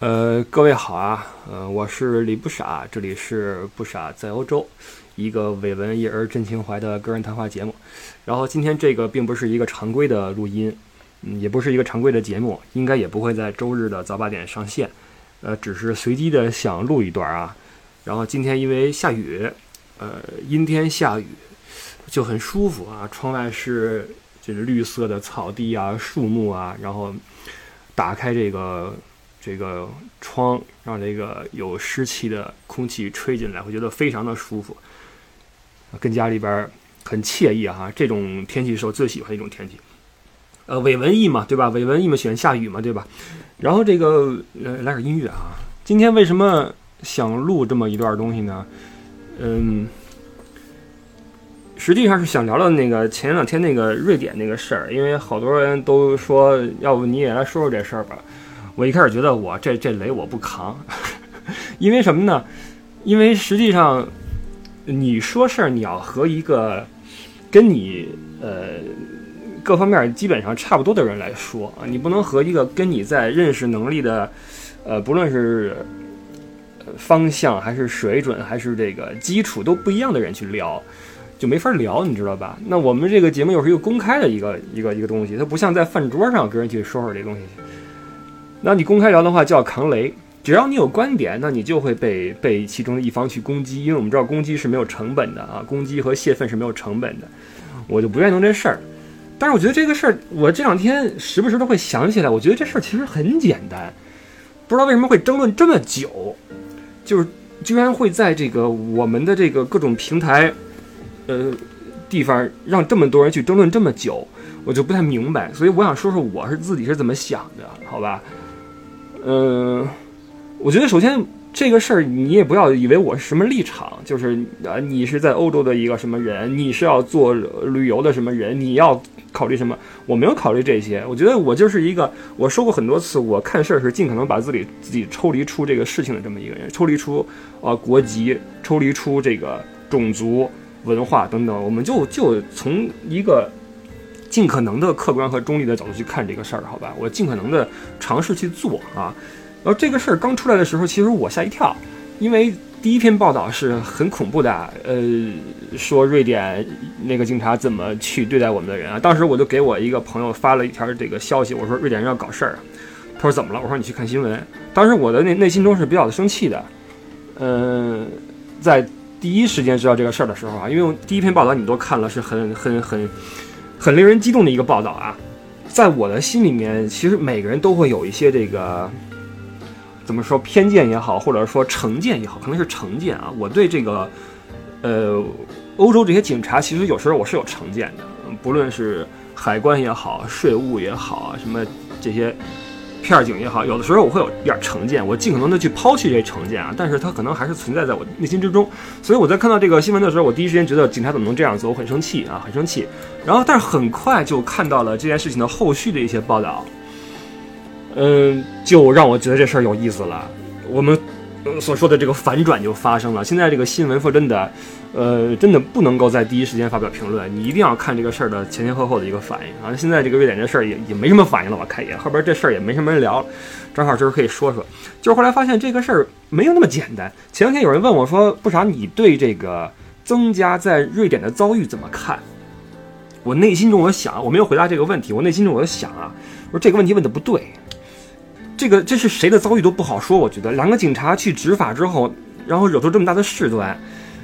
呃，各位好啊，呃，我是李不傻，这里是不傻在欧洲，一个伪文一而真情怀的个人谈话节目。然后今天这个并不是一个常规的录音，嗯，也不是一个常规的节目，应该也不会在周日的早八点上线，呃，只是随机的想录一段啊。然后今天因为下雨，呃，阴天下雨就很舒服啊，窗外是就是绿色的草地啊、树木啊，然后打开这个。这个窗让这个有湿气的空气吹进来，会觉得非常的舒服，跟家里边很惬意哈。这种天气是我最喜欢的一种天气。呃，伪文艺嘛，对吧？伪文艺嘛，喜欢下雨嘛，对吧？然后这个呃，来点音乐啊。今天为什么想录这么一段东西呢？嗯，实际上是想聊聊那个前两天那个瑞典那个事儿，因为好多人都说，要不你也来说说这事儿吧。我一开始觉得我这这雷我不扛，因为什么呢？因为实际上，你说事儿你要和一个跟你呃各方面基本上差不多的人来说啊，你不能和一个跟你在认识能力的呃不论是方向还是水准还是这个基础都不一样的人去聊，就没法聊，你知道吧？那我们这个节目又是一个公开的一个一个一个东西，它不像在饭桌上跟人去说说这东西。那你公开聊的话叫扛雷，只要你有观点，那你就会被被其中的一方去攻击，因为我们知道攻击是没有成本的啊，攻击和泄愤是没有成本的，我就不愿意弄这事儿。但是我觉得这个事儿，我这两天时不时都会想起来，我觉得这事儿其实很简单，不知道为什么会争论这么久，就是居然会在这个我们的这个各种平台，呃，地方让这么多人去争论这么久，我就不太明白，所以我想说说我是自己是怎么想的，好吧？嗯，我觉得首先这个事儿，你也不要以为我是什么立场，就是啊，你是在欧洲的一个什么人，你是要做旅游的什么人，你要考虑什么？我没有考虑这些。我觉得我就是一个，我说过很多次，我看事儿是尽可能把自己自己抽离出这个事情的这么一个人，抽离出啊国籍，抽离出这个种族、文化等等，我们就就从一个。尽可能的客观和中立的角度去看这个事儿，好吧？我尽可能的尝试去做啊。然后这个事儿刚出来的时候，其实我吓一跳，因为第一篇报道是很恐怖的，呃，说瑞典那个警察怎么去对待我们的人啊。当时我就给我一个朋友发了一条这个消息，我说瑞典人要搞事儿。他说怎么了？我说你去看新闻。当时我的内内心中是比较的生气的，嗯，在第一时间知道这个事儿的时候啊，因为第一篇报道你都看了，是很很。很很令人激动的一个报道啊，在我的心里面，其实每个人都会有一些这个怎么说偏见也好，或者说成见也好，可能是成见啊。我对这个呃欧洲这些警察，其实有时候我是有成见的，不论是海关也好，税务也好，什么这些。片儿警也好，有的时候我会有点成见，我尽可能的去抛弃这些成见啊，但是它可能还是存在在我内心之中。所以我在看到这个新闻的时候，我第一时间觉得警察怎么能这样做，我很生气啊，很生气。然后，但是很快就看到了这件事情的后续的一些报道，嗯，就让我觉得这事儿有意思了。我们所说的这个反转就发生了。现在这个新闻说真的。呃，真的不能够在第一时间发表评论，你一定要看这个事儿的前前后后的一个反应啊。现在这个瑞典这事儿也也没什么反应了，我看也后边这事儿也没什么人聊，正好今儿可以说说。就是后来发现这个事儿没有那么简单。前两天有人问我说：“不傻，你对这个增加在瑞典的遭遇怎么看？”我内心中我想，我没有回答这个问题。我内心中我就想啊，我说这个问题问的不对，这个这是谁的遭遇都不好说。我觉得两个警察去执法之后，然后惹出这么大的事端。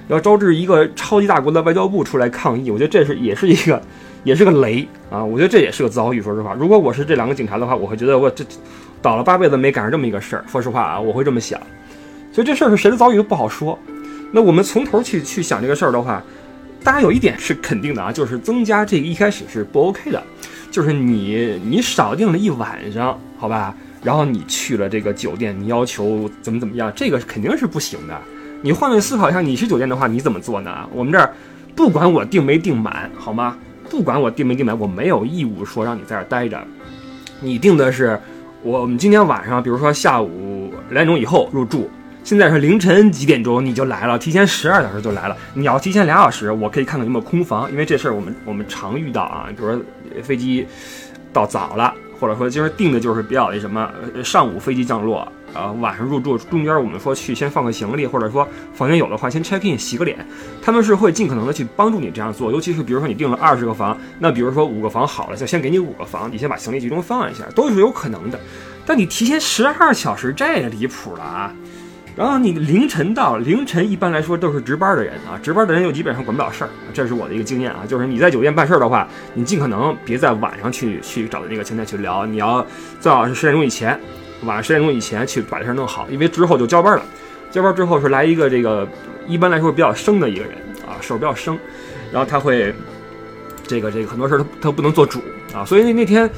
要招致一个超级大国的外交部出来抗议，我觉得这是也是一个，也是个雷啊！我觉得这也是个遭遇。说实话，如果我是这两个警察的话，我会觉得我这倒了八辈子没赶上这么一个事儿。说实话啊，我会这么想。所以这事儿是谁的遭遇都不好说。那我们从头去去想这个事儿的话，大家有一点是肯定的啊，就是增加这个一开始是不 OK 的，就是你你少订了一晚上，好吧？然后你去了这个酒店，你要求怎么怎么样，这个肯定是不行的。你换位思考一下，你是酒店的话，你怎么做呢？我们这儿不管我订没订满，好吗？不管我订没订满，我没有义务说让你在这儿待着。你订的是我们今天晚上，比如说下午两点钟以后入住，现在是凌晨几点钟你就来了，提前十二小时就来了。你要提前俩小时，我可以看看有没有空房，因为这事儿我们我们常遇到啊。比如说飞机到早了，或者说今儿定的就是比较那什么，上午飞机降落，呃，晚上入住，中间我们说去先放个行李，或者说房间有的话先 check in 洗个脸，他们是会尽可能的去帮助你这样做，尤其是比如说你订了二十个房，那比如说五个房好了，就先给你五个房，你先把行李集中放一下，都是有可能的。但你提前十二小时，这也离谱了啊！然后你凌晨到，凌晨一般来说都是值班的人啊，值班的人又基本上管不了事儿，这是我的一个经验啊，就是你在酒店办事儿的话，你尽可能别在晚上去去找那个前台去聊，你要最好是十点钟以前，晚上十点钟以前去把这事儿弄好，因为之后就交班了，交班之后是来一个这个一般来说比较生的一个人啊，手比较生，然后他会这个这个很多事儿他他不能做主啊，所以那那天。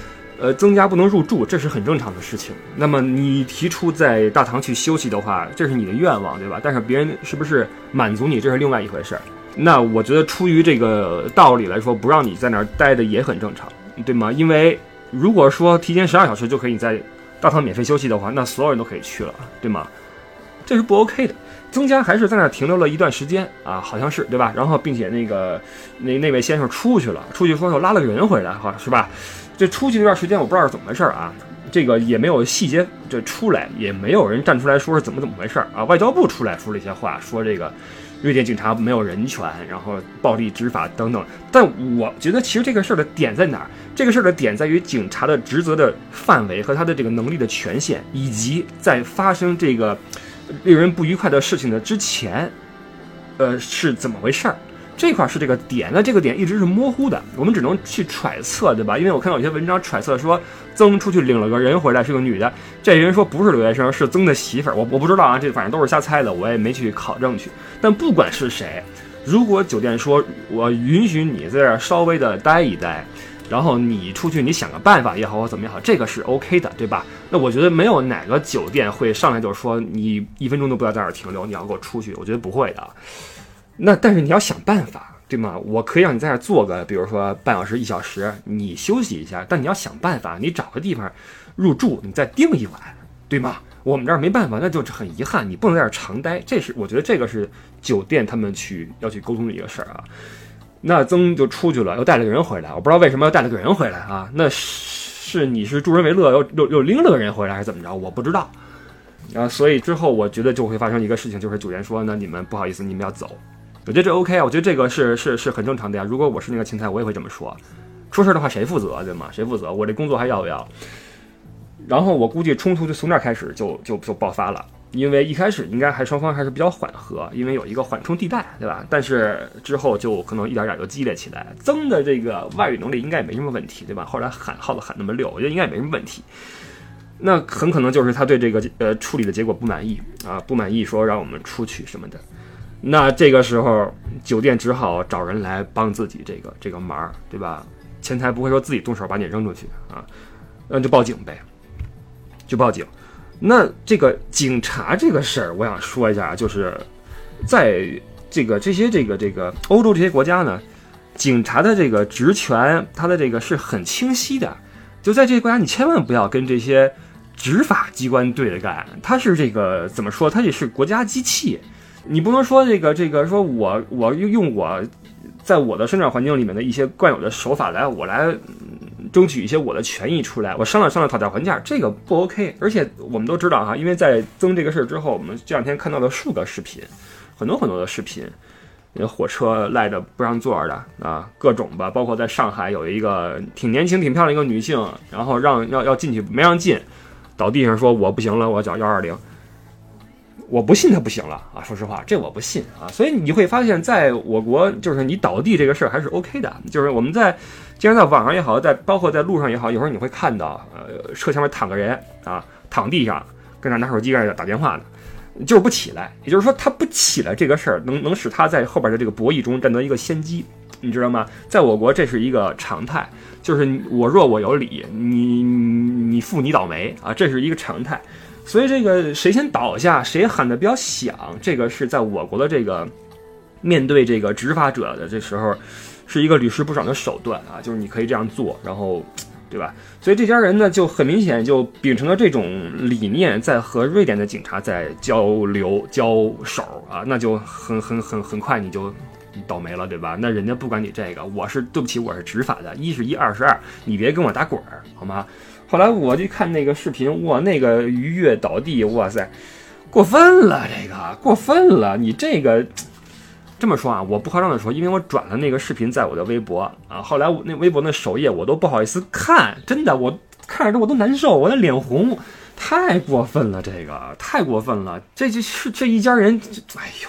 呃，增加不能入住，这是很正常的事情。那么你提出在大堂去休息的话，这是你的愿望，对吧？但是别人是不是满足你，这是另外一回事儿。那我觉得出于这个道理来说，不让你在那儿待的也很正常，对吗？因为如果说提前十二小时就可以在大堂免费休息的话，那所有人都可以去了，对吗？这是不 OK 的。增加还是在那儿停留了一段时间啊，好像是对吧？然后并且那个那那位先生出去了，出去说又拉了个人回来，哈，是吧？这出去那段时间，我不知道是怎么回事啊，这个也没有细节这出来，也没有人站出来说是怎么怎么回事啊。外交部出来说了一些话，说这个瑞典警察没有人权，然后暴力执法等等。但我觉得其实这个事儿的点在哪儿？这个事儿的点在于警察的职责的范围和他的这个能力的权限，以及在发生这个令人不愉快的事情的之前，呃是怎么回事儿？这块是这个点，那这个点一直是模糊的，我们只能去揣测，对吧？因为我看到有些文章揣测说，曾出去领了个人回来，是个女的。这人说不是留学生，是曾的媳妇儿。我我不知道啊，这反正都是瞎猜的，我也没去考证去。但不管是谁，如果酒店说我允许你在这儿稍微的待一待，然后你出去你想个办法也好或怎么样好，这个是 OK 的，对吧？那我觉得没有哪个酒店会上来就说你一分钟都不要在这儿停留，你要给我出去，我觉得不会的。那但是你要想办法，对吗？我可以让你在这坐个，比如说半小时、一小时，你休息一下。但你要想办法，你找个地方入住，你再订一晚，对吗？我们这儿没办法，那就很遗憾，你不能在这儿长待。这是我觉得这个是酒店他们去要去沟通的一个事儿啊。那曾就出去了，又带了个人回来，我不知道为什么要带了个人回来啊？那是你是助人为乐，又又又拎了个人回来，还是怎么着？我不知道。啊，所以之后我觉得就会发生一个事情，就是酒店说，那你们不好意思，你们要走。我觉得这 OK 啊，我觉得这个是是是很正常的呀。如果我是那个前台，我也会这么说。出事的话谁负责，对吗？谁负责？我这工作还要不要？然后我估计冲突就从那儿开始就就就爆发了，因为一开始应该还双方还是比较缓和，因为有一个缓冲地带，对吧？但是之后就可能一点点就激烈起来。曾的这个外语能力应该也没什么问题，对吧？后来喊号子喊那么溜，我觉得应该也没什么问题。那很可能就是他对这个呃处理的结果不满意啊，不满意说让我们出去什么的。那这个时候，酒店只好找人来帮自己这个这个忙，对吧？前台不会说自己动手把你扔出去啊，那就报警呗，就报警。那这个警察这个事儿，我想说一下，就是在这个这些这个这个欧洲这些国家呢，警察的这个职权，他的这个是很清晰的。就在这些国家，你千万不要跟这些执法机关对着干，他是这个怎么说？他也是国家机器。你不能说这个这个，说我我用我在我的生长环境里面的一些惯有的手法来，我来嗯争取一些我的权益出来，我商量商量讨价还价，这个不 OK。而且我们都知道哈，因为在增这个事儿之后，我们这两天看到了数个视频，很多很多的视频，那火车赖着不让座的啊，各种吧，包括在上海有一个挺年轻挺漂亮一个女性，然后让要要进去没让进，倒地上说我不行了，我叫幺二零。我不信他不行了啊！说实话，这我不信啊！所以你会发现，在我国，就是你倒地这个事儿还是 OK 的。就是我们在，既然在网上也好，在包括在路上也好，有时候你会看到，呃，车前面躺个人啊，躺地上，跟那拿手机在那打电话呢，就是不起来。也就是说，他不起来这个事儿，能能使他在后边的这个博弈中占得一个先机，你知道吗？在我国，这是一个常态，就是我弱我有理，你你富你倒霉啊，这是一个常态。所以这个谁先倒下，谁喊的比较响，这个是在我国的这个面对这个执法者的这时候，是一个屡试不爽的手段啊，就是你可以这样做，然后，对吧？所以这家人呢，就很明显就秉承了这种理念，在和瑞典的警察在交流交手啊，那就很很很很快你就倒霉了，对吧？那人家不管你这个，我是对不起，我是执法的，一是一，二是二，你别跟我打滚儿，好吗？后来我就看那个视频，哇，那个鱼跃倒地，哇塞，过分了，这个过分了，你这个。这么说啊，我不夸张的说，因为我转了那个视频在我的微博啊，后来我那微博那首页我都不好意思看，真的，我看着我都难受，我的脸红，太过分了，这个太过分了，这就是这一家人，哎呦，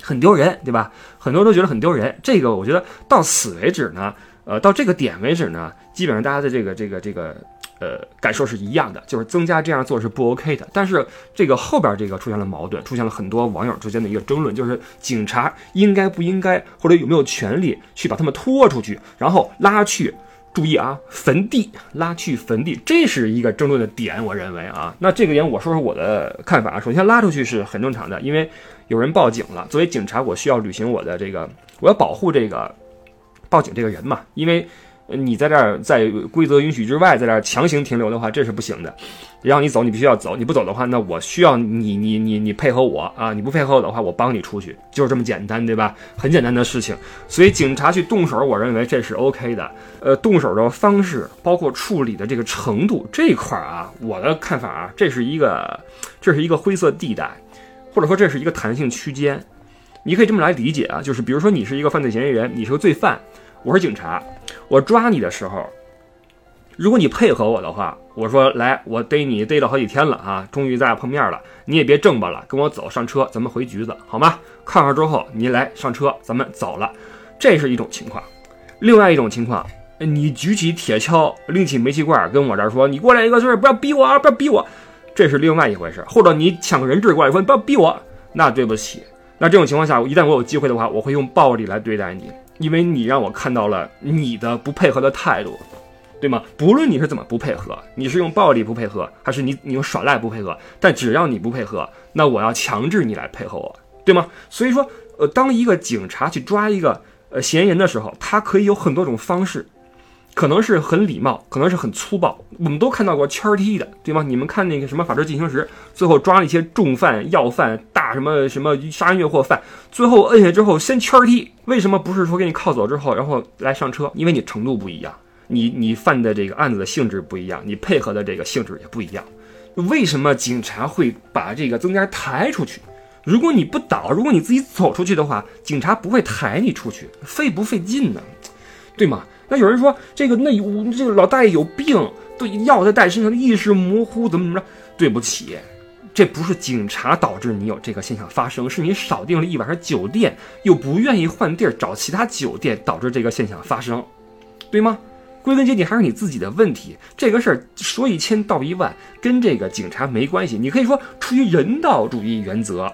很丢人，对吧？很多人都觉得很丢人，这个我觉得到此为止呢，呃，到这个点为止呢，基本上大家的这个这个这个。呃，感受是一样的，就是增加这样做是不 OK 的。但是这个后边这个出现了矛盾，出现了很多网友之间的一个争论，就是警察应该不应该，或者有没有权利去把他们拖出去，然后拉去，注意啊，坟地，拉去坟地，这是一个争论的点。我认为啊，那这个点我说说我的看法啊。首先拉出去是很正常的，因为有人报警了。作为警察，我需要履行我的这个，我要保护这个报警这个人嘛，因为。你在这儿在规则允许之外，在这儿强行停留的话，这是不行的。让你走，你必须要走。你不走的话，那我需要你，你，你，你配合我啊！你不配合我的话，我帮你出去，就是这么简单，对吧？很简单的事情。所以警察去动手，我认为这是 OK 的。呃，动手的方式，包括处理的这个程度这一块啊，我的看法啊，这是一个，这是一个灰色地带，或者说这是一个弹性区间。你可以这么来理解啊，就是比如说你是一个犯罪嫌疑人，你是个罪犯。我是警察，我抓你的时候，如果你配合我的话，我说来，我逮你逮了好几天了啊，终于咱俩碰面了，你也别挣巴了，跟我走上车，咱们回局子好吗？看看之后，你来上车，咱们走了，这是一种情况。另外一种情况，你举起铁锹，拎起煤气罐，跟我这儿说，你过来一个就是不要逼我啊，不要逼我，这是另外一回事。或者你抢个人质过来，说你不要逼我，那对不起，那这种情况下，一旦我有机会的话，我会用暴力来对待你。因为你让我看到了你的不配合的态度，对吗？不论你是怎么不配合，你是用暴力不配合，还是你你用耍赖不配合，但只要你不配合，那我要强制你来配合我，对吗？所以说，呃，当一个警察去抓一个呃嫌疑人的时候，他可以有很多种方式。可能是很礼貌，可能是很粗暴，我们都看到过圈踢的，对吗？你们看那个什么《法制进行时》，最后抓了一些重犯、要犯、大什么什么杀人越货犯，最后摁下之后先圈踢，为什么不是说给你铐走之后，然后来上车？因为你程度不一样，你你犯的这个案子的性质不一样，你配合的这个性质也不一样。为什么警察会把这个增加抬出去？如果你不倒，如果你自己走出去的话，警察不会抬你出去，费不费劲呢？对吗？那有人说这个那这个老大爷有病，对药在带身上，意识模糊，怎么怎么着？对不起，这不是警察导致你有这个现象发生，是你少订了一晚上酒店，又不愿意换地儿找其他酒店，导致这个现象发生，对吗？归根结底还是你自己的问题。这个事儿说一千道一万，跟这个警察没关系。你可以说出于人道主义原则，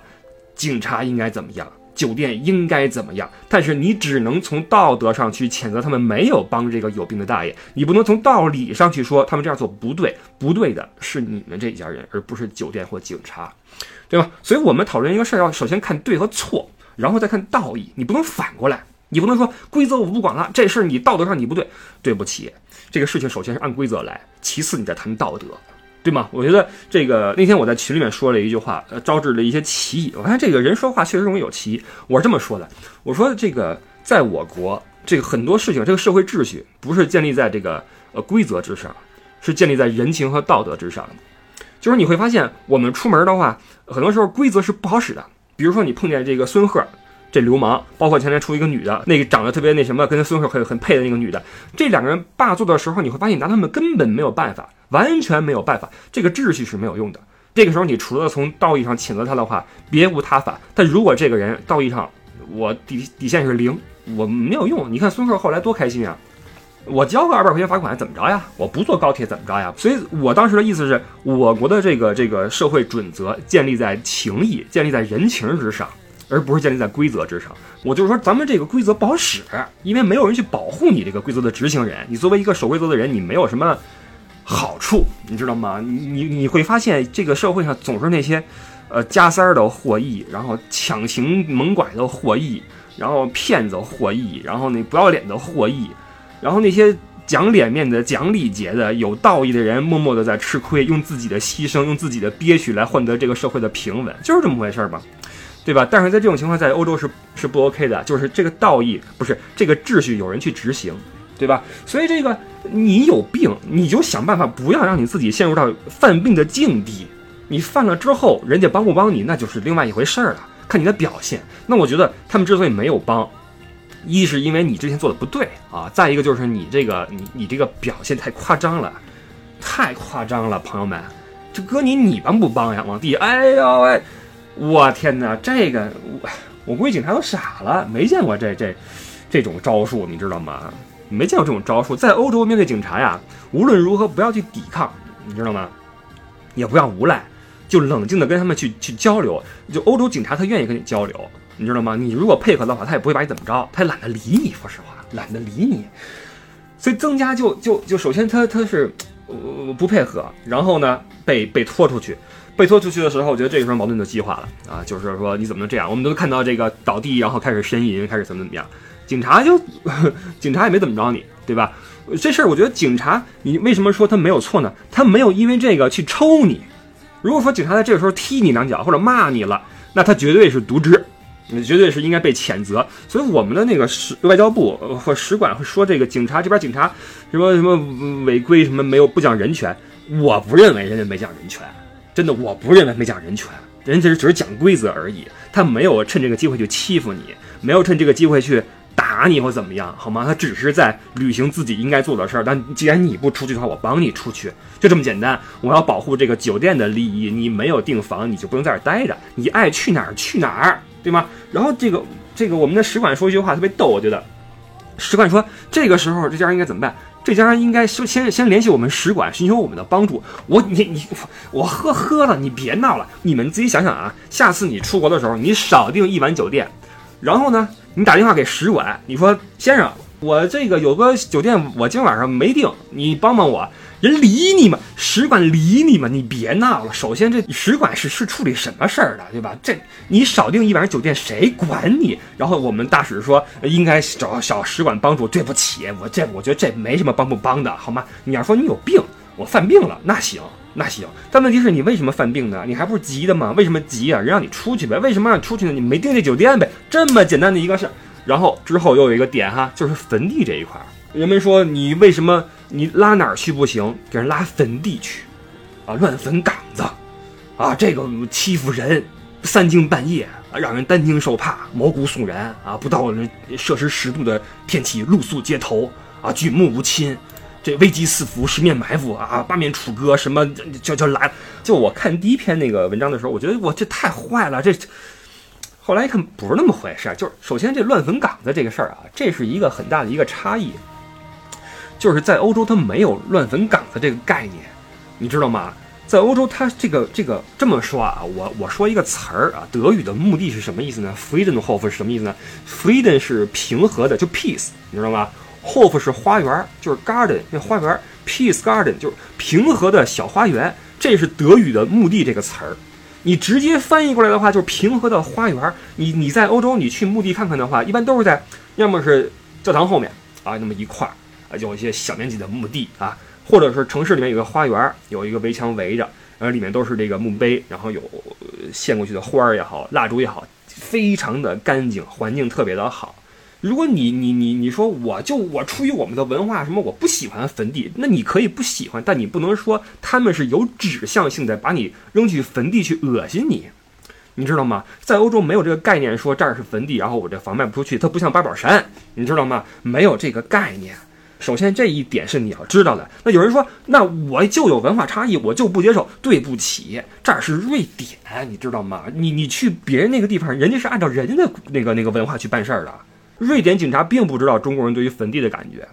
警察应该怎么样？酒店应该怎么样？但是你只能从道德上去谴责他们没有帮这个有病的大爷，你不能从道理上去说他们这样做不对。不对的是你们这一家人，而不是酒店或警察，对吧？所以我们讨论一个事儿，要首先看对和错，然后再看道义。你不能反过来，你不能说规则我不管了，这事儿你道德上你不对，对不起，这个事情首先是按规则来，其次你再谈道德。对吗？我觉得这个那天我在群里面说了一句话，呃，招致了一些歧义。我看这个人说话确实容易有歧义。我是这么说的：我说这个在我国，这个很多事情，这个社会秩序不是建立在这个呃规则之上，是建立在人情和道德之上。就是你会发现，我们出门的话，很多时候规则是不好使的。比如说你碰见这个孙贺。这流氓，包括前天出一个女的，那个长得特别那什么，跟孙鹤很很配的那个女的，这两个人霸座的时候，你会发现拿他们根本没有办法，完全没有办法，这个秩序是没有用的。这个时候，你除了从道义上谴责他的话，别无他法。但如果这个人道义上，我底底线是零，我没有用。你看孙鹤后来多开心啊，我交个二百块钱罚款怎么着呀？我不坐高铁怎么着呀？所以我当时的意思是，我国的这个这个社会准则建立在情义、建立在人情之上。而不是建立在规则之上。我就是说，咱们这个规则不好使，因为没有人去保护你这个规则的执行人。你作为一个守规则的人，你没有什么好处，你知道吗？你你你会发现，这个社会上总是那些，呃，加塞儿的获益，然后强行猛拐的获益，然后骗子获益，然后那不要脸的获益，然后那些讲脸面的、讲礼节的、有道义的人，默默的在吃亏，用自己的牺牲、用自己的憋屈来换得这个社会的平稳，就是这么回事儿吧。对吧？但是在这种情况，在欧洲是是不 OK 的，就是这个道义不是这个秩序，有人去执行，对吧？所以这个你有病，你就想办法不要让你自己陷入到犯病的境地。你犯了之后，人家帮不帮你，那就是另外一回事儿了，看你的表现。那我觉得他们之所以没有帮，一是因为你之前做的不对啊，再一个就是你这个你你这个表现太夸张了，太夸张了，朋友们，这搁你你帮不帮呀？往地，哎呦喂，我天哪，这个我我估计警察都傻了，没见过这这这种招数，你知道吗？没见过这种招数，在欧洲面对警察呀，无论如何不要去抵抗，你知道吗？也不要无赖。就冷静的跟他们去去交流，就欧洲警察他愿意跟你交流，你知道吗？你如果配合的话，他也不会把你怎么着，他也懒得理你。说实话，懒得理你。所以增加就就就首先他他是呃不配合，然后呢被被拖出去，被拖出去的时候，我觉得这个时候矛盾就激化了啊，就是说你怎么能这样？我们都看到这个倒地，然后开始呻吟，开始怎么怎么样？警察就 警察也没怎么着你，对吧？这事儿我觉得警察，你为什么说他没有错呢？他没有因为这个去抽你。如果说警察在这个时候踢你两脚或者骂你了，那他绝对是渎职，绝对是应该被谴责。所以我们的那个使外交部或使馆会说这个警察这边警察什么什么违规什么没有不讲人权，我不认为人家没讲人权，真的我不认为没讲人权，人家只是讲规则而已，他没有趁这个机会去欺负你，没有趁这个机会去。打你或怎么样，好吗？他只是在履行自己应该做的事儿。但既然你不出去的话，我帮你出去，就这么简单。我要保护这个酒店的利益，你没有订房，你就不能在这儿待着。你爱去哪儿去哪儿，对吗？然后这个这个我们的使馆说一句话特别逗，我觉得使馆说这个时候这家应该怎么办？这家应该先先先联系我们使馆，寻求我们的帮助。我你你我呵呵了，你别闹了。你们自己想想啊，下次你出国的时候，你少订一晚酒店，然后呢？你打电话给使馆，你说先生，我这个有个酒店，我今晚上没订，你帮帮我。人理你吗？使馆理你吗？你别闹了。首先，这使馆是是处理什么事儿的，对吧？这你少订一晚上酒店，谁管你？然后我们大使说应该找小使馆帮助。对不起，我这我觉得这没什么帮不帮的，好吗？你要说你有病，我犯病了，那行。那行，但问题是你为什么犯病呢？你还不是急的吗？为什么急啊？人让你出去呗，为什么让你出去呢？你没订这酒店呗，这么简单的一个事儿。然后之后又有一个点哈，就是坟地这一块儿，人们说你为什么你拉哪儿去不行，给人拉坟地去，啊，乱坟岗子，啊，这个欺负人，三更半夜啊，让人担惊受怕，毛骨悚然啊，不到摄氏十度的天气露宿街头啊，举目无亲。危机四伏，十面埋伏啊，八面楚歌，什么就就来。就我看第一篇那个文章的时候，我觉得我这太坏了。这后来一看不是那么回事，就是首先这乱坟岗子这个事儿啊，这是一个很大的一个差异。就是在欧洲，它没有乱坟岗子这个概念，你知道吗？在欧洲，它这个这个这么说啊，我我说一个词儿啊，德语的目的是什么意思呢？Friedenhof 是什么意思呢？Frieden 是平和的，就 peace，你知道吗？Hof 是花园，就是 garden 那花园，peace garden 就是平和的小花园，这是德语的墓地这个词儿。你直接翻译过来的话，就是平和的花园。你你在欧洲，你去墓地看看的话，一般都是在要么是教堂后面啊，那么一块儿啊，有一些小面积的墓地啊，或者是城市里面有个花园，有一个围墙围着，然后里面都是这个墓碑，然后有献过去的花儿也好，蜡烛也好，非常的干净，环境特别的好。如果你你你你说我就我出于我们的文化什么我不喜欢坟地，那你可以不喜欢，但你不能说他们是有指向性的把你扔去坟地去恶心你，你知道吗？在欧洲没有这个概念，说这儿是坟地，然后我这房卖不出去，它不像八宝山，你知道吗？没有这个概念。首先这一点是你要知道的。那有人说，那我就有文化差异，我就不接受。对不起，这儿是瑞典，你知道吗？你你去别人那个地方，人家是按照人家的那个那个文化去办事儿的。瑞典警察并不知道中国人对于坟地的感觉，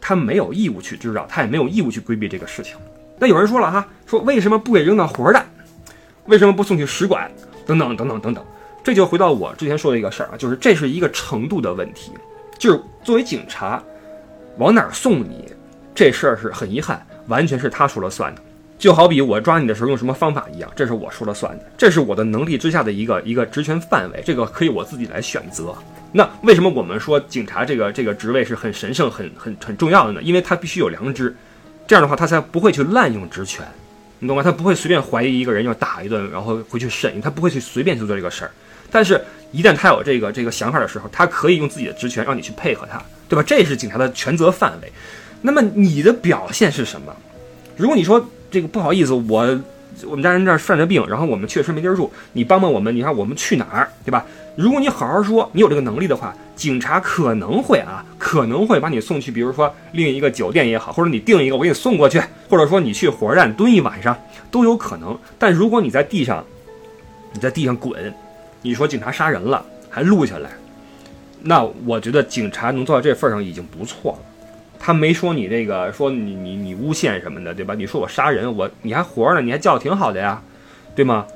他没有义务去知道，他也没有义务去规避这个事情。那有人说了哈，说为什么不给扔到火车站？为什么不送去使馆？等等等等等等。这就回到我之前说的一个事儿啊，就是这是一个程度的问题。就是作为警察，往哪儿送你，这事儿是很遗憾，完全是他说了算的。就好比我抓你的时候用什么方法一样，这是我说了算的，这是我的能力之下的一个一个职权范围，这个可以我自己来选择。那为什么我们说警察这个这个职位是很神圣、很很很重要的呢？因为他必须有良知，这样的话他才不会去滥用职权，你懂吗？他不会随便怀疑一个人要打一顿，然后回去审，他不会去随便去做这个事儿。但是，一旦他有这个这个想法的时候，他可以用自己的职权让你去配合他，对吧？这是警察的权责范围。那么你的表现是什么？如果你说这个不好意思，我我们家人这儿犯着病，然后我们确实没地儿住，你帮帮我们，你看我们去哪儿，对吧？如果你好好说，你有这个能力的话，警察可能会啊，可能会把你送去，比如说另一个酒店也好，或者你订一个我给你送过去，或者说你去火车站蹲一晚上都有可能。但如果你在地上，你在地上滚，你说警察杀人了还录下来，那我觉得警察能做到这份上已经不错了。他没说你这个，说你你你诬陷什么的，对吧？你说我杀人，我你还活着呢，你还叫挺好的呀，对吗？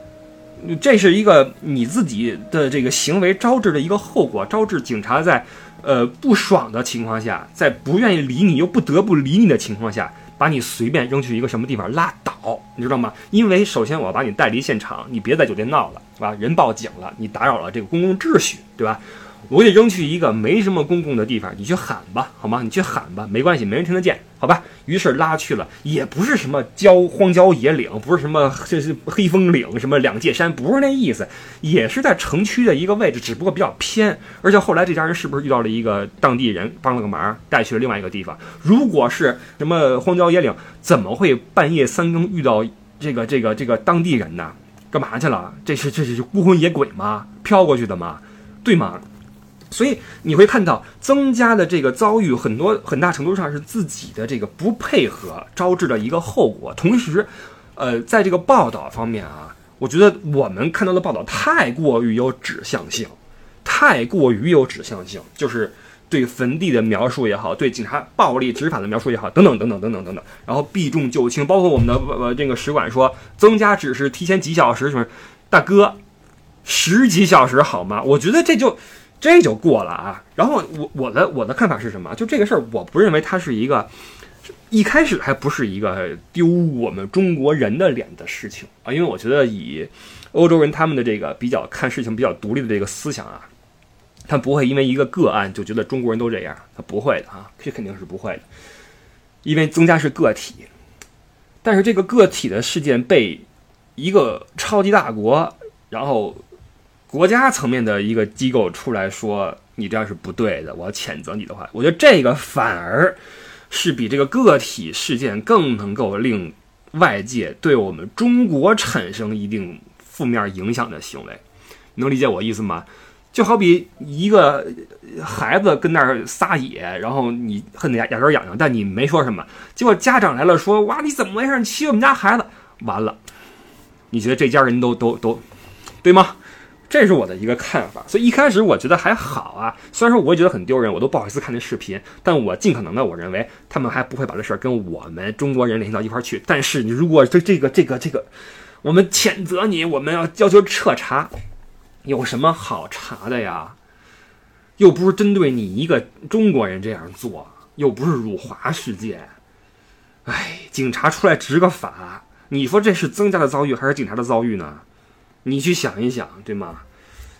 这是一个你自己的这个行为招致的一个后果，招致警察在，呃不爽的情况下，在不愿意理你又不得不理你的情况下，把你随便扔去一个什么地方拉倒，你知道吗？因为首先我要把你带离现场，你别在酒店闹了，是吧？人报警了，你打扰了这个公共秩序，对吧？我给扔去一个没什么公共的地方，你去喊吧，好吗？你去喊吧，没关系，没人听得见，好吧？于是拉去了，也不是什么郊荒郊野岭，不是什么这是黑风岭，什么两界山，不是那意思，也是在城区的一个位置，只不过比较偏。而且后来这家人是不是遇到了一个当地人帮了个忙，带去了另外一个地方？如果是什么荒郊野岭，怎么会半夜三更遇到这个这个这个当地人呢？干嘛去了？这是这是孤魂野鬼吗？飘过去的吗？对吗？所以你会看到增加的这个遭遇，很多很大程度上是自己的这个不配合招致的一个后果。同时，呃，在这个报道方面啊，我觉得我们看到的报道太过于有指向性，太过于有指向性，就是对坟地的描述也好，对警察暴力执法的描述也好，等等等等等等等等，然后避重就轻，包括我们的呃这个使馆说增加只是提前几小时什么，大哥，十几小时好吗？我觉得这就。这就过了啊！然后我我的我的看法是什么？就这个事儿，我不认为它是一个一开始还不是一个丢我们中国人的脸的事情啊！因为我觉得以欧洲人他们的这个比较看事情比较独立的这个思想啊，他不会因为一个个案就觉得中国人都这样，他不会的啊，这肯定是不会的。因为增加是个体，但是这个个体的事件被一个超级大国，然后。国家层面的一个机构出来说你这样是不对的，我要谴责你的话，我觉得这个反而是比这个个体事件更能够令外界对我们中国产生一定负面影响的行为，能理解我意思吗？就好比一个孩子跟那儿撒野，然后你恨得牙牙根痒痒，但你没说什么，结果家长来了说哇你怎么回事？你欺负我们家孩子，完了，你觉得这家人都都都对吗？这是我的一个看法，所以一开始我觉得还好啊。虽然说我也觉得很丢人，我都不好意思看那视频，但我尽可能的，我认为他们还不会把这事儿跟我们中国人联系到一块儿去。但是你如果这这个这个这个，我们谴责你，我们要要求彻查，有什么好查的呀？又不是针对你一个中国人这样做，又不是辱华事件。哎，警察出来执个法，你说这是增加的遭遇还是警察的遭遇呢？你去想一想，对吗？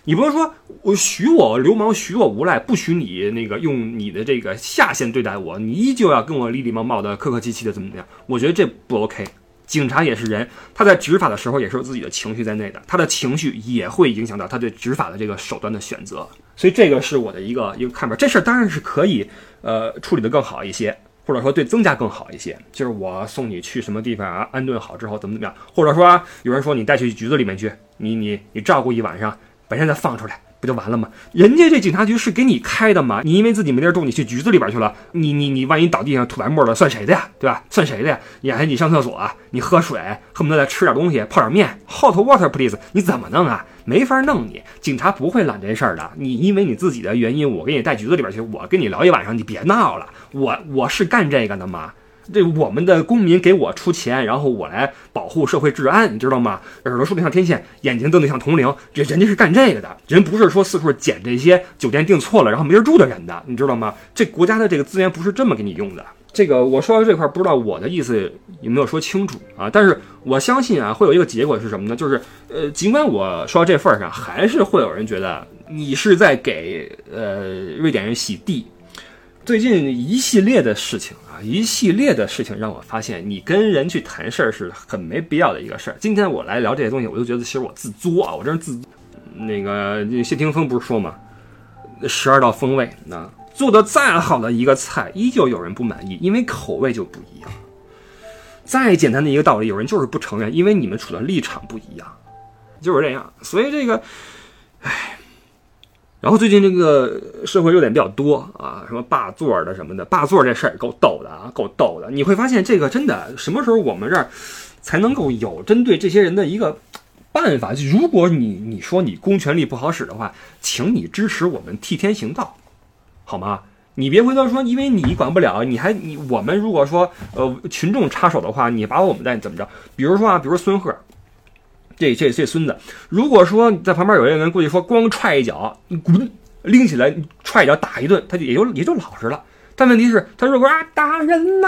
你不能说我许我流氓，许我无赖，不许你那个用你的这个下限对待我，你依旧要跟我礼礼貌貌的、客客气气的，怎么怎么样？我觉得这不 OK。警察也是人，他在执法的时候也是有自己的情绪在内的，他的情绪也会影响到他对执法的这个手段的选择。所以这个是我的一个一个看法。这事儿当然是可以呃处理的更好一些。或者说对增加更好一些，就是我送你去什么地方啊，安顿好之后怎么怎么样，或者说有人说你带去局子里面去，你你你照顾一晚上，白天再放出来。不就完了吗？人家这警察局是给你开的吗？你因为自己没地儿住，你去局子里边去了，你你你万一倒地上吐白沫了，算谁的呀？对吧？算谁的呀？你还你上厕所，你喝水，恨不得再吃点东西，泡点面，hot water please，你怎么弄啊？没法弄你，警察不会揽这事儿的。你因为你自己的原因，我给你带局子里边去，我跟你聊一晚上，你别闹了。我我是干这个的吗？这我们的公民给我出钱，然后我来保护社会治安，你知道吗？耳朵竖得像天线，眼睛瞪得像铜铃，这人家是干这个的，人不是说四处捡这些酒店订错了然后没人住的人的，你知道吗？这国家的这个资源不是这么给你用的。这个我说到这块，不知道我的意思有没有说清楚啊？但是我相信啊，会有一个结果是什么呢？就是呃，尽管我说到这份上，还是会有人觉得你是在给呃瑞典人洗地。最近一系列的事情一系列的事情让我发现，你跟人去谈事儿是很没必要的一个事儿。今天我来聊这些东西，我就觉得其实我自作啊，我真是自，那个谢霆锋不是说吗，十二道风味，那做的再好的一个菜，依旧有人不满意，因为口味就不一样。再简单的一个道理，有人就是不承认，因为你们处的立场不一样，就是这样。所以这个，唉。然后最近这个社会热点比较多啊，什么霸座的什么的，霸座这事儿够逗的啊，够逗的。你会发现这个真的，什么时候我们这儿才能够有针对这些人的一个办法？如果你你说你公权力不好使的话，请你支持我们替天行道，好吗？你别回头说，因为你管不了，你还你我们如果说呃群众插手的话，你把我们再怎么着？比如说啊，比如孙鹤。这这这孙子，如果说在旁边有一个人过去说光踹一脚，你滚，拎起来踹一脚打一顿，他就也就也就老实了。但问题是，他如果啊打人呐，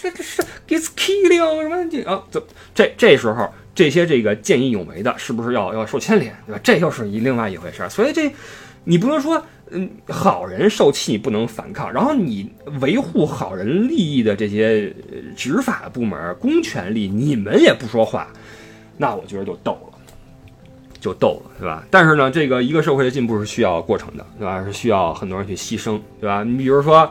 这这是 gets killing 什么这啊，这这这时候这些这个见义勇为的，是不是要要受牵连，对吧？这又是一另外一回事。所以这你不能说，嗯，好人受气不能反抗，然后你维护好人利益的这些执法部门、公权力，你们也不说话。那我觉得就逗了，就逗了，对吧？但是呢，这个一个社会的进步是需要过程的，对吧？是需要很多人去牺牲，对吧？你比如说，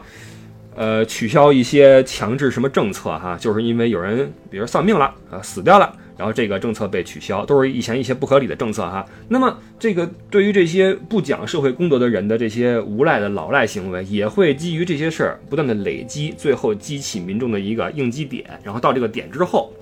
呃，取消一些强制什么政策，哈，就是因为有人，比如丧命了，啊，死掉了，然后这个政策被取消，都是以前一些不合理的政策，哈。那么，这个对于这些不讲社会公德的人的这些无赖的老赖行为，也会基于这些事儿不断的累积，最后激起民众的一个应激点，然后到这个点之后。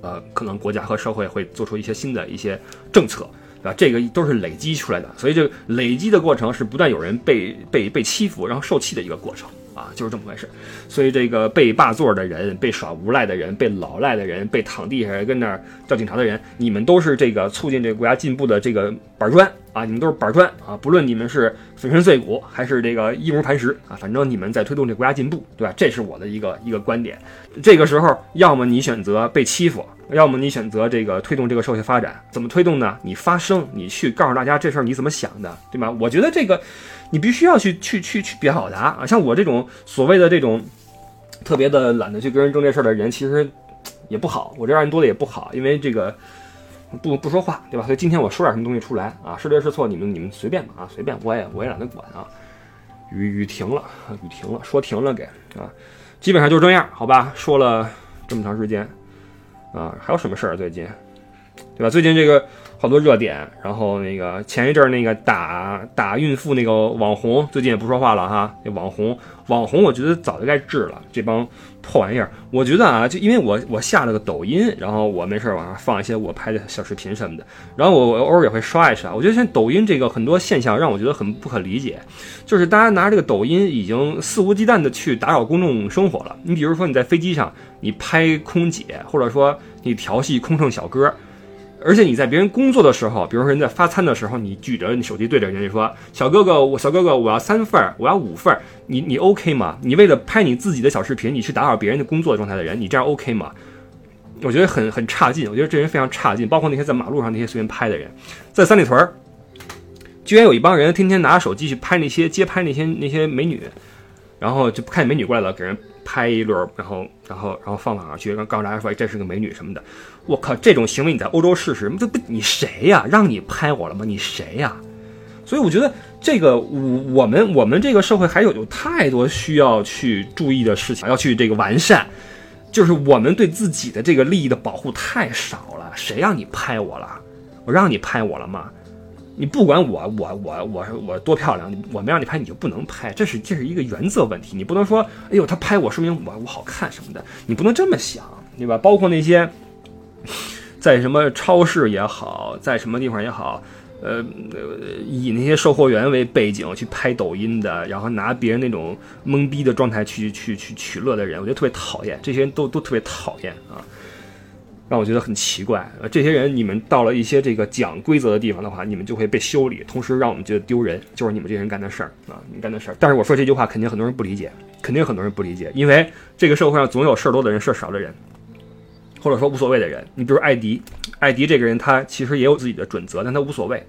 呃，可能国家和社会会做出一些新的一些政策，对吧？这个都是累积出来的，所以就累积的过程是不断有人被被被欺负，然后受气的一个过程啊，就是这么回事。所以这个被霸座的人、被耍无赖的人、被老赖的人、被躺地下跟那儿叫警察的人，你们都是这个促进这个国家进步的这个板砖啊！你们都是板砖啊！不论你们是粉身碎骨还是这个易如磐石啊，反正你们在推动这国家进步，对吧？这是我的一个一个观点。这个时候，要么你选择被欺负。要么你选择这个推动这个社会发展，怎么推动呢？你发声，你去告诉大家这事儿你怎么想的，对吧？我觉得这个你必须要去去去去表达啊。像我这种所谓的这种特别的懒得去跟人争这事儿的人，其实也不好。我这样人多的也不好，因为这个不不说话，对吧？所以今天我说点什么东西出来啊，是对是错，你们你们随便吧啊，随便，我也我也懒得管啊。雨雨停了，雨停了，说停了给啊，基本上就这样，好吧？说了这么长时间。啊，还有什么事儿最近，对吧？最近这个好多热点，然后那个前一阵那个打打孕妇那个网红，最近也不说话了哈。那网红网红，我觉得早就该治了这帮破玩意儿。我觉得啊，就因为我我下了个抖音，然后我没事儿往上放一些我拍的小视频什么的，然后我我偶尔也会刷一刷。我觉得现在抖音这个很多现象让我觉得很不可理解，就是大家拿这个抖音已经肆无忌惮的去打扰公众生活了。你比如说你在飞机上。你拍空姐，或者说你调戏空乘小哥，而且你在别人工作的时候，比如说人在发餐的时候，你举着你手机对着人家说：“小哥哥，我小哥哥，我要三份儿，我要五份儿。”你你 OK 吗？你为了拍你自己的小视频，你去打扰别人的工作状态的人，你这样 OK 吗？我觉得很很差劲，我觉得这人非常差劲。包括那些在马路上那些随便拍的人，在三里屯儿，居然有一帮人天天拿着手机去拍那些街拍那些那些美女，然后就看见美女过来了，给人。拍一轮，然后，然后，然后放网上去，然后告诉大家说，这是个美女什么的。我靠，这种行为你在欧洲试试，这不你谁呀？让你拍我了吗？你谁呀？所以我觉得这个我我们我们这个社会还有有太多需要去注意的事情，要去这个完善。就是我们对自己的这个利益的保护太少了。谁让你拍我了？我让你拍我了吗？你不管我我我我我多漂亮，我没让你拍，你就不能拍，这是这是一个原则问题。你不能说，哎呦，他拍我，说明我我好看什么的，你不能这么想，对吧？包括那些在什么超市也好，在什么地方也好，呃，以那些售货员为背景去拍抖音的，然后拿别人那种懵逼的状态去去去取乐的人，我觉得特别讨厌，这些人都都特别讨厌啊。让我觉得很奇怪，呃，这些人你们到了一些这个讲规则的地方的话，你们就会被修理，同时让我们觉得丢人，就是你们这些人干的事儿啊，你干的事儿。但是我说这句话，肯定很多人不理解，肯定很多人不理解，因为这个社会上总有事儿多的人，事儿少的人，或者说无所谓的人。你比如艾迪，艾迪这个人，他其实也有自己的准则，但他无所谓。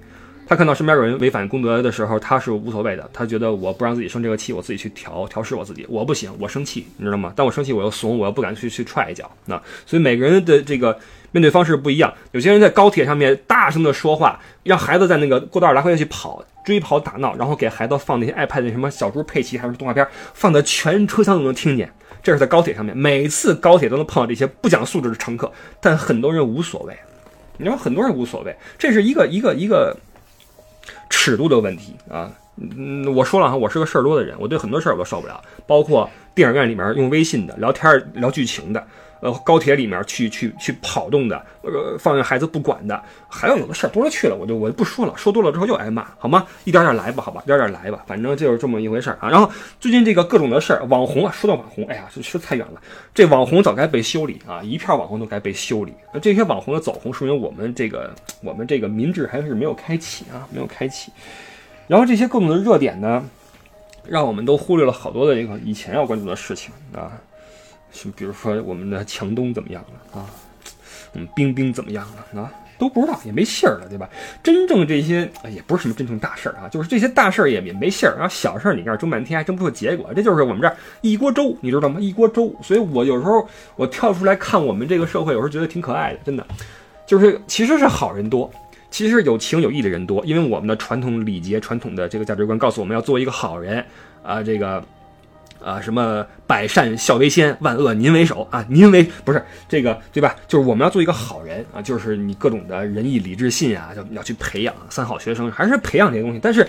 他看到身边有人违反公德的时候，他是无所谓的。他觉得我不让自己生这个气，我自己去调调试我自己。我不行，我生气，你知道吗？但我生气，我又怂，我又不敢去去踹一脚。那所以每个人的这个面对方式不一样。有些人在高铁上面大声的说话，让孩子在那个过道来回去跑、追跑打闹，然后给孩子放那些 iPad 什么小猪佩奇还是动画片，放的全车厢都能听见。这是在高铁上面，每次高铁都能碰到这些不讲素质的乘客，但很多人无所谓。你说很多人无所谓，这是一个一个一个尺度的问题啊。嗯，我说了哈，我是个事儿多的人，我对很多事儿我都受不了，包括电影院里面用微信的聊天聊剧情的。呃，高铁里面去去去跑动的，呃，放任孩子不管的，还有有的事儿多了去了，我就我就不说了，说多了之后又挨骂，好吗？一点点来吧，好吧，一点点来吧，反正就是这么一回事儿啊。然后最近这个各种的事儿，网红啊，说到网红，哎呀，这说太远了。这网红早该被修理啊，一片网红都该被修理。那这些网红的走红，说明我们这个我们这个民智还是没有开启啊，没有开启。然后这些各种的热点呢，让我们都忽略了好多的这个以前要关注的事情啊。就比如说我们的强东怎么样了啊？我们冰冰怎么样了啊？都不知道，也没信儿了，对吧？真正这些也不是什么真正大事儿啊，就是这些大事儿也也没信儿。然后小事儿你这儿争半天还争不出结果，这就是我们这儿一锅粥，你知道吗？一锅粥。所以我有时候我跳出来看我们这个社会，有时候觉得挺可爱的，真的。就是其实是好人多，其实有情有义的人多，因为我们的传统礼节、传统的这个价值观告诉我们要做一个好人啊，这个。啊，什么百善孝为先，万恶您为首啊！您为不是这个对吧？就是我们要做一个好人啊，就是你各种的仁义礼智信啊，要要去培养三好学生，还是培养这些东西。但是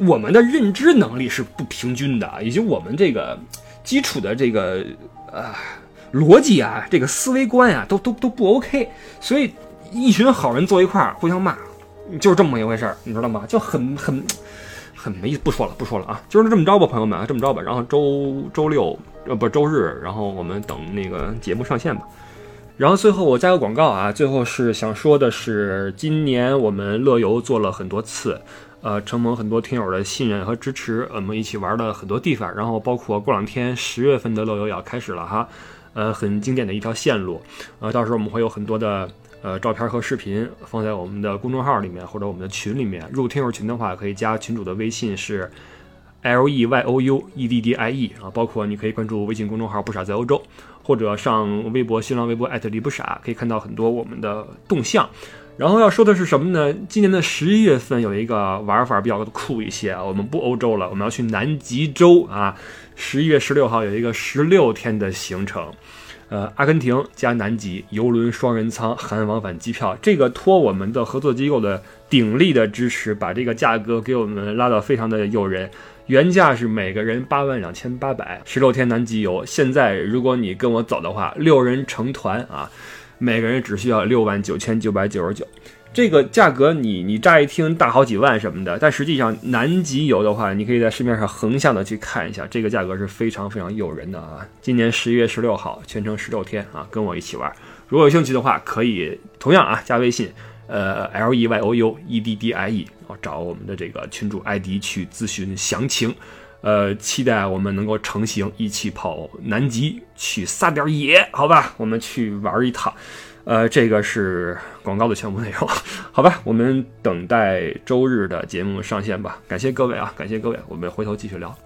我们的认知能力是不平均的，以及我们这个基础的这个啊逻辑啊，这个思维观啊，都都都不 OK。所以一群好人坐一块儿互相骂，就是这么一回事儿，你知道吗？就很很。很没意思，不说了，不说了啊！就是这么着吧，朋友们啊，这么着吧。然后周周六呃不周日，然后我们等那个节目上线吧。然后最后我加个广告啊，最后是想说的是，今年我们乐游做了很多次，呃，承蒙很多听友的信任和支持，我们一起玩了很多地方。然后包括过两天十月份的乐游也要开始了哈，呃，很经典的一条线路，呃，到时候我们会有很多的。呃，照片和视频放在我们的公众号里面或者我们的群里面。入听友群的话，可以加群主的微信是 L E Y O U E D D I E 啊，包括你可以关注微信公众号“不傻在欧洲”，或者上微博、新浪微博艾特李不傻，可以看到很多我们的动向。然后要说的是什么呢？今年的十一月份有一个玩法比较酷一些啊，我们不欧洲了，我们要去南极洲啊。十一月十六号有一个十六天的行程。呃，阿根廷加南极游轮双人舱含往返机票，这个托我们的合作机构的鼎力的支持，把这个价格给我们拉到非常的诱人。原价是每个人八万两千八百，十六天南极游。现在如果你跟我走的话，六人成团啊，每个人只需要六万九千九百九十九。这个价格，你你乍一听大好几万什么的，但实际上南极游的话，你可以在市面上横向的去看一下，这个价格是非常非常诱人的啊！今年十一月十六号，全程十六天啊，跟我一起玩，如果有兴趣的话，可以同样啊加微信，呃 L E Y O U E D D I E，然后找我们的这个群主艾迪去咨询详情，呃，期待我们能够成行，一起跑南极去撒点野，好吧？我们去玩一趟。呃，这个是广告的全部内容，好吧，我们等待周日的节目上线吧。感谢各位啊，感谢各位，我们回头继续聊。